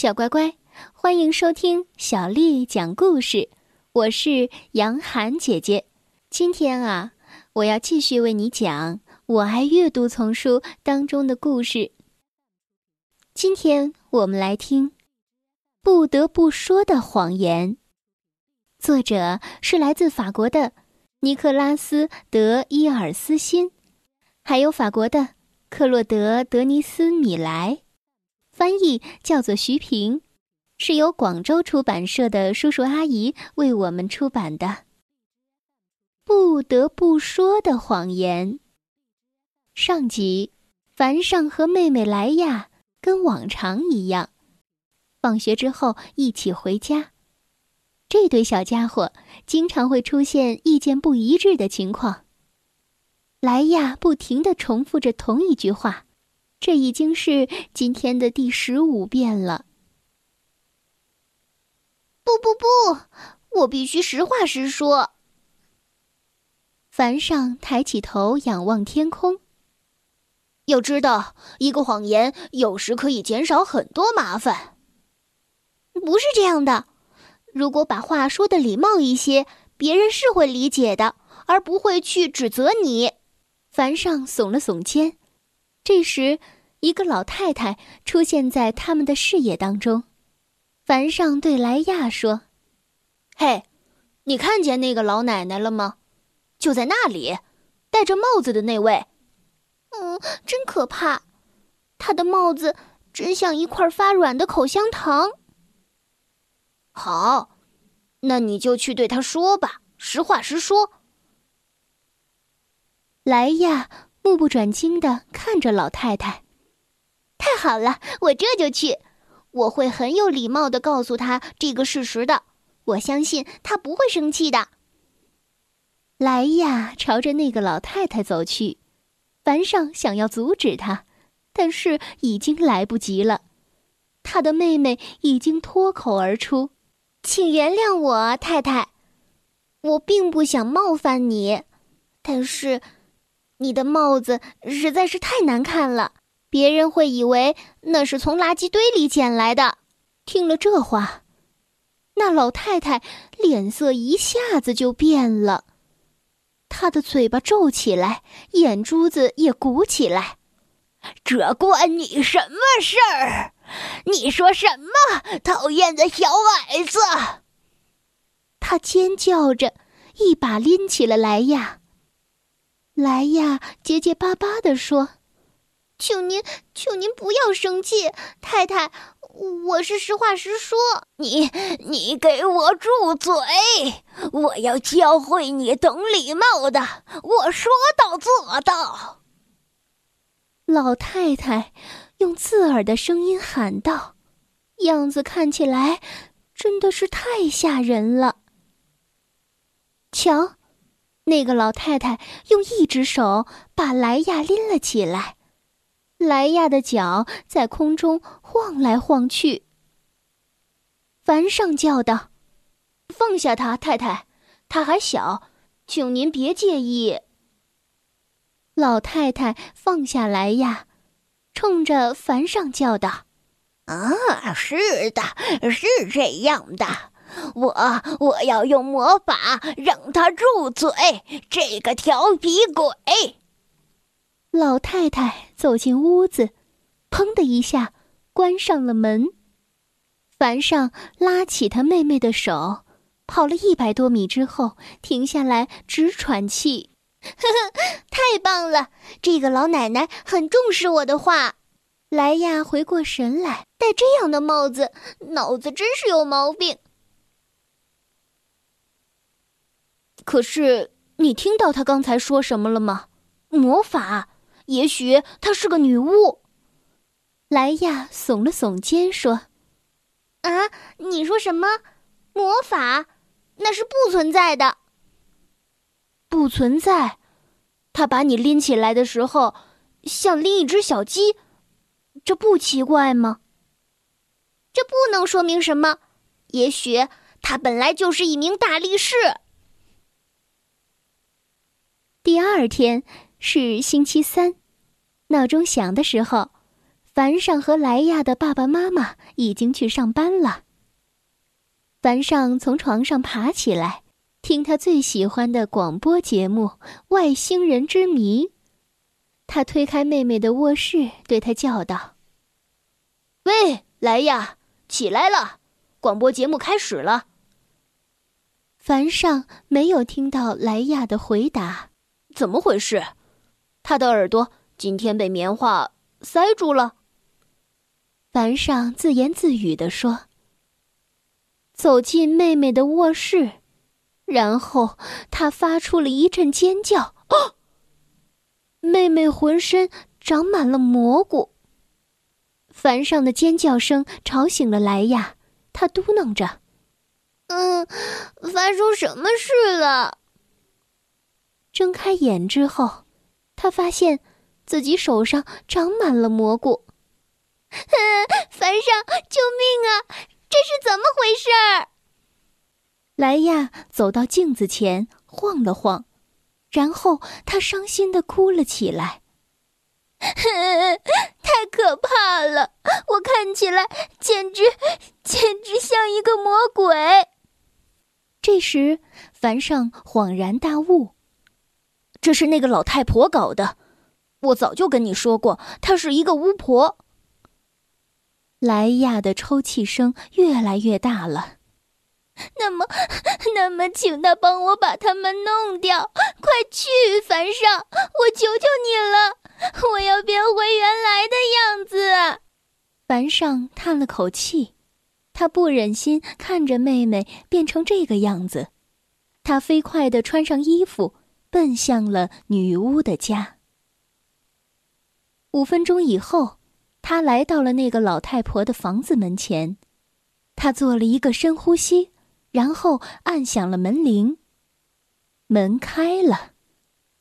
小乖乖，欢迎收听小丽讲故事。我是杨涵姐姐。今天啊，我要继续为你讲《我爱阅读》丛书当中的故事。今天我们来听《不得不说的谎言》，作者是来自法国的尼克拉斯·德伊尔斯辛，还有法国的克洛德·德尼斯·米莱。翻译叫做徐平，是由广州出版社的叔叔阿姨为我们出版的。不得不说的谎言。上集，凡上和妹妹莱亚跟往常一样，放学之后一起回家。这对小家伙经常会出现意见不一致的情况。莱亚不停的重复着同一句话。这已经是今天的第十五遍了。不不不，我必须实话实说。凡上抬起头仰望天空。要知道，一个谎言有时可以减少很多麻烦。不是这样的，如果把话说的礼貌一些，别人是会理解的，而不会去指责你。凡上耸了耸肩。这时，一个老太太出现在他们的视野当中。凡上对莱亚说：“嘿，你看见那个老奶奶了吗？就在那里，戴着帽子的那位。嗯，真可怕，她的帽子真像一块发软的口香糖。好，那你就去对她说吧，实话实说。”莱亚。目不转睛的看着老太太，太好了，我这就去。我会很有礼貌的告诉她这个事实的。我相信她不会生气的。莱亚朝着那个老太太走去，凡上想要阻止他，但是已经来不及了。他的妹妹已经脱口而出：“请原谅我，太太，我并不想冒犯你，但是……”你的帽子实在是太难看了，别人会以为那是从垃圾堆里捡来的。听了这话，那老太太脸色一下子就变了，她的嘴巴皱起来，眼珠子也鼓起来。这关你什么事儿？你说什么，讨厌的小矮子！她尖叫着，一把拎起了莱亚。莱亚结结巴巴地说：“求您，求您不要生气，太太，我是实话实说。你，你给我住嘴！我要教会你懂礼貌的，我说到做到。”老太太用刺耳的声音喊道，样子看起来真的是太吓人了。瞧。那个老太太用一只手把莱亚拎了起来，莱亚的脚在空中晃来晃去。凡上叫道：“放下他，太太，他还小，请您别介意。”老太太放下莱亚，冲着凡上叫道：“啊，是的，是这样的。”我我要用魔法让他住嘴，这个调皮鬼！老太太走进屋子，砰的一下关上了门。凡上拉起他妹妹的手，跑了一百多米之后停下来直喘气。呵呵，太棒了！这个老奶奶很重视我的话。莱亚回过神来，戴这样的帽子，脑子真是有毛病。可是，你听到他刚才说什么了吗？魔法？也许她是个女巫。莱亚耸了耸肩说：“啊，你说什么？魔法？那是不存在的。不存在。他把你拎起来的时候，像拎一只小鸡，这不奇怪吗？这不能说明什么。也许他本来就是一名大力士。”第二天是星期三，闹钟响的时候，凡上和莱亚的爸爸妈妈已经去上班了。凡上从床上爬起来，听他最喜欢的广播节目《外星人之谜》。他推开妹妹的卧室，对她叫道：“喂，莱亚，起来了，广播节目开始了。”凡上没有听到莱亚的回答，怎么回事？他的耳朵今天被棉花塞住了。凡上自言自语地说：“走进妹妹的卧室，然后他发出了一阵尖叫。哦，妹妹浑身长满了蘑菇。凡上的尖叫声吵醒了莱亚，他嘟囔着：“嗯，发生什么事了？”睁开眼之后，他发现自己手上长满了蘑菇。凡上，救命啊！这是怎么回事儿？莱亚走到镜子前，晃了晃，然后他伤心的哭了起来。太可怕了！我看起来简直简直像一个魔鬼。这时，凡上恍然大悟：这是那个老太婆搞的。我早就跟你说过，她是一个巫婆。莱亚的抽泣声越来越大了。那么，那么，请他帮我把他们弄掉！快去，凡上，我求求你了，我要变回原来的样子。凡上叹了口气，他不忍心看着妹妹变成这个样子，他飞快的穿上衣服，奔向了女巫的家。五分钟以后。他来到了那个老太婆的房子门前，他做了一个深呼吸，然后按响了门铃。门开了，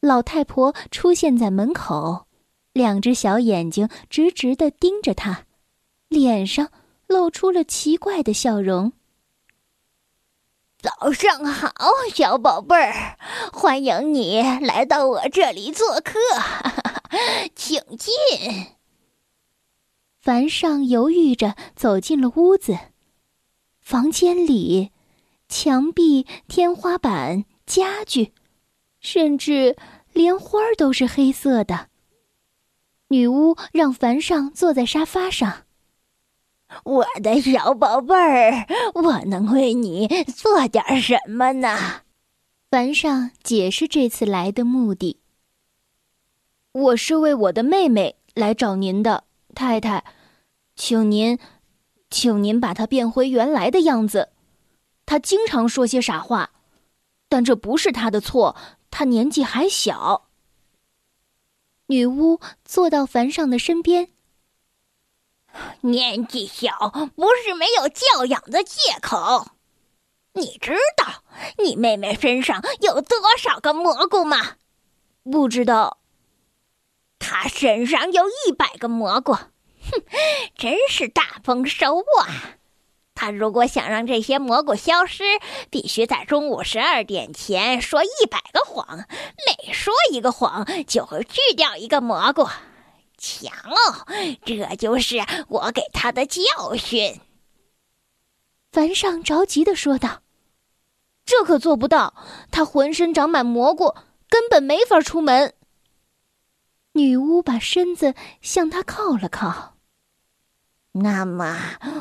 老太婆出现在门口，两只小眼睛直直的盯着他，脸上露出了奇怪的笑容。早上好，小宝贝儿，欢迎你来到我这里做客，请进。凡上犹豫着走进了屋子，房间里，墙壁、天花板、家具，甚至连花儿都是黑色的。女巫让凡上坐在沙发上。我的小宝贝儿，我能为你做点什么呢？凡上解释这次来的目的。我是为我的妹妹来找您的。太太，请您，请您把她变回原来的样子。她经常说些傻话，但这不是她的错。她年纪还小。女巫坐到凡上的身边。年纪小不是没有教养的借口。你知道你妹妹身上有多少个蘑菇吗？不知道。她身上有一百个蘑菇，哼，真是大丰收啊！他如果想让这些蘑菇消失，必须在中午十二点前说一百个谎，每说一个谎就会去掉一个蘑菇。强哦，这就是我给他的教训。凡上着急的说道：“这可做不到，他浑身长满蘑菇，根本没法出门。”女巫把身子向他靠了靠。那么，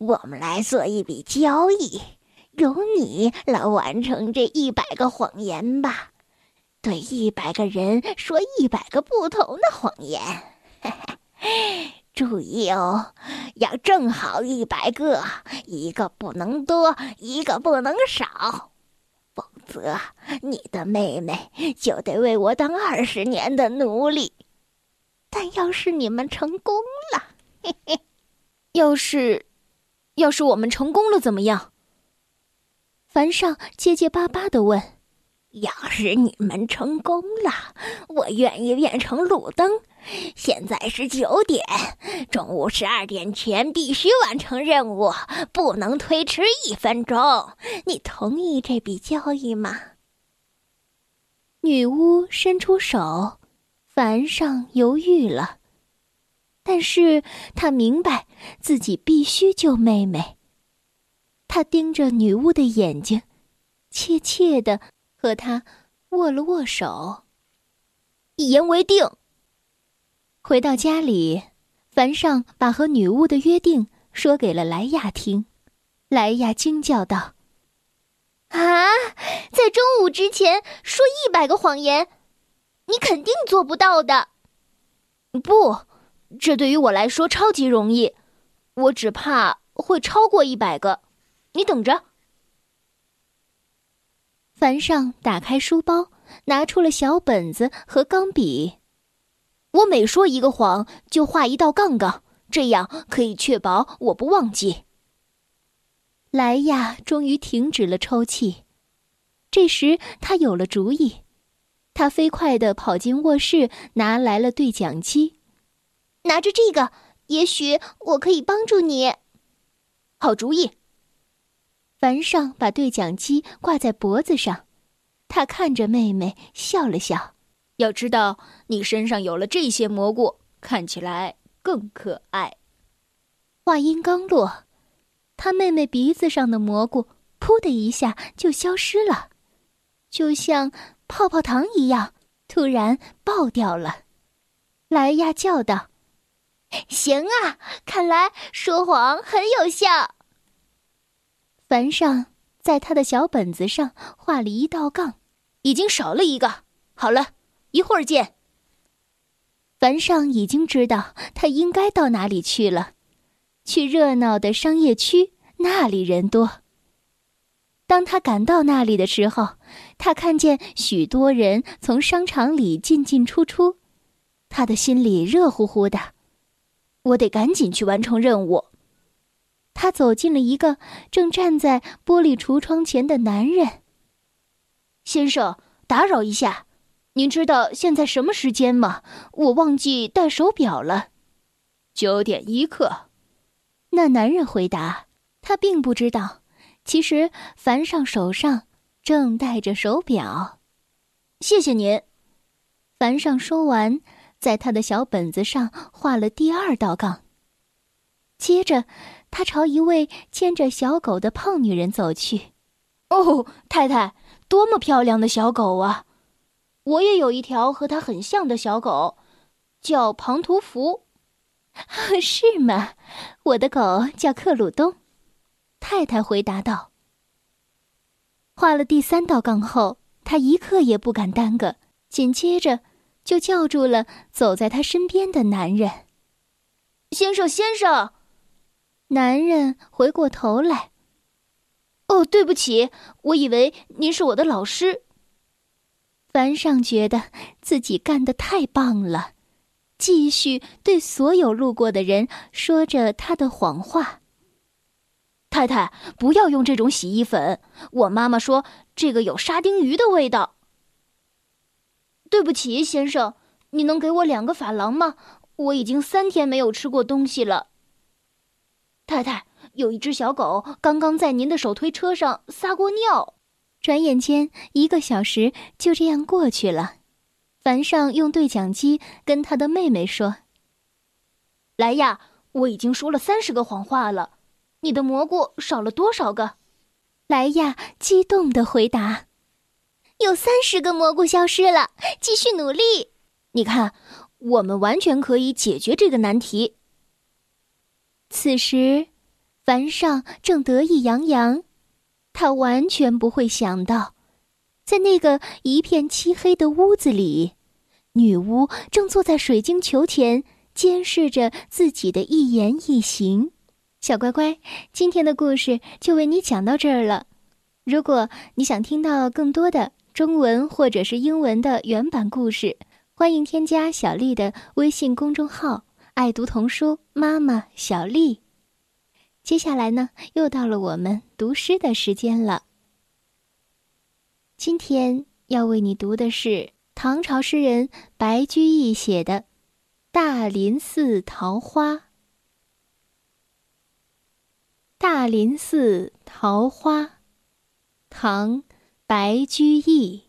我们来做一笔交易，由你来完成这一百个谎言吧。对一百个人说一百个不同的谎言，注意哦，要正好一百个，一个不能多，一个不能少，否则你的妹妹就得为我当二十年的奴隶。但要是你们成功了，嘿嘿，要是，要是我们成功了怎么样？凡上结结巴巴的问：“要是你们成功了，我愿意变成路灯。现在是九点，中午十二点前必须完成任务，不能推迟一分钟。你同意这笔交易吗？”女巫伸出手。凡上犹豫了，但是他明白自己必须救妹妹。他盯着女巫的眼睛，怯怯的和他握了握手。一言为定。回到家里，凡上把和女巫的约定说给了莱亚听。莱亚惊叫道：“啊，在中午之前说一百个谎言，你肯定做不到的。”不，这对于我来说超级容易，我只怕会超过一百个。你等着。凡上打开书包，拿出了小本子和钢笔。我每说一个谎，就画一道杠杠，这样可以确保我不忘记。莱亚终于停止了抽泣，这时他有了主意。他飞快地跑进卧室，拿来了对讲机。拿着这个，也许我可以帮助你。好主意。凡上把对讲机挂在脖子上，他看着妹妹笑了笑。要知道，你身上有了这些蘑菇，看起来更可爱。话音刚落，他妹妹鼻子上的蘑菇“噗”的一下就消失了，就像……泡泡糖一样，突然爆掉了。莱亚叫道：“行啊，看来说谎很有效。”凡上在他的小本子上画了一道杠，已经少了一个。好了，一会儿见。凡上已经知道他应该到哪里去了，去热闹的商业区，那里人多。当他赶到那里的时候，他看见许多人从商场里进进出出，他的心里热乎乎的。我得赶紧去完成任务。他走进了一个正站在玻璃橱窗前的男人。先生，打扰一下，您知道现在什么时间吗？我忘记带手表了。九点一刻。那男人回答。他并不知道。其实，凡上手上正戴着手表。谢谢您。凡上说完，在他的小本子上画了第二道杠。接着，他朝一位牵着小狗的胖女人走去。哦，太太，多么漂亮的小狗啊！我也有一条和它很像的小狗，叫庞图福。是吗？我的狗叫克鲁东。太太回答道：“画了第三道杠后，他一刻也不敢耽搁，紧接着就叫住了走在他身边的男人。先生，先生！”男人回过头来：“哦，对不起，我以为您是我的老师。”凡上觉得自己干得太棒了，继续对所有路过的人说着他的谎话。太太，不要用这种洗衣粉。我妈妈说这个有沙丁鱼的味道。对不起，先生，你能给我两个法郎吗？我已经三天没有吃过东西了。太太，有一只小狗刚刚在您的手推车上撒过尿。转眼间，一个小时就这样过去了。凡上用对讲机跟他的妹妹说：“莱亚，我已经说了三十个谎话了。”你的蘑菇少了多少个？莱亚激动的回答：“有三十个蘑菇消失了。继续努力，你看，我们完全可以解决这个难题。”此时，凡上正得意洋洋，他完全不会想到，在那个一片漆黑的屋子里，女巫正坐在水晶球前，监视着自己的一言一行。小乖乖，今天的故事就为你讲到这儿了。如果你想听到更多的中文或者是英文的原版故事，欢迎添加小丽的微信公众号“爱读童书妈妈小丽”。接下来呢，又到了我们读诗的时间了。今天要为你读的是唐朝诗人白居易写的《大林寺桃花》。大林寺桃花，唐·白居易。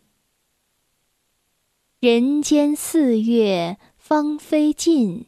人间四月芳菲尽，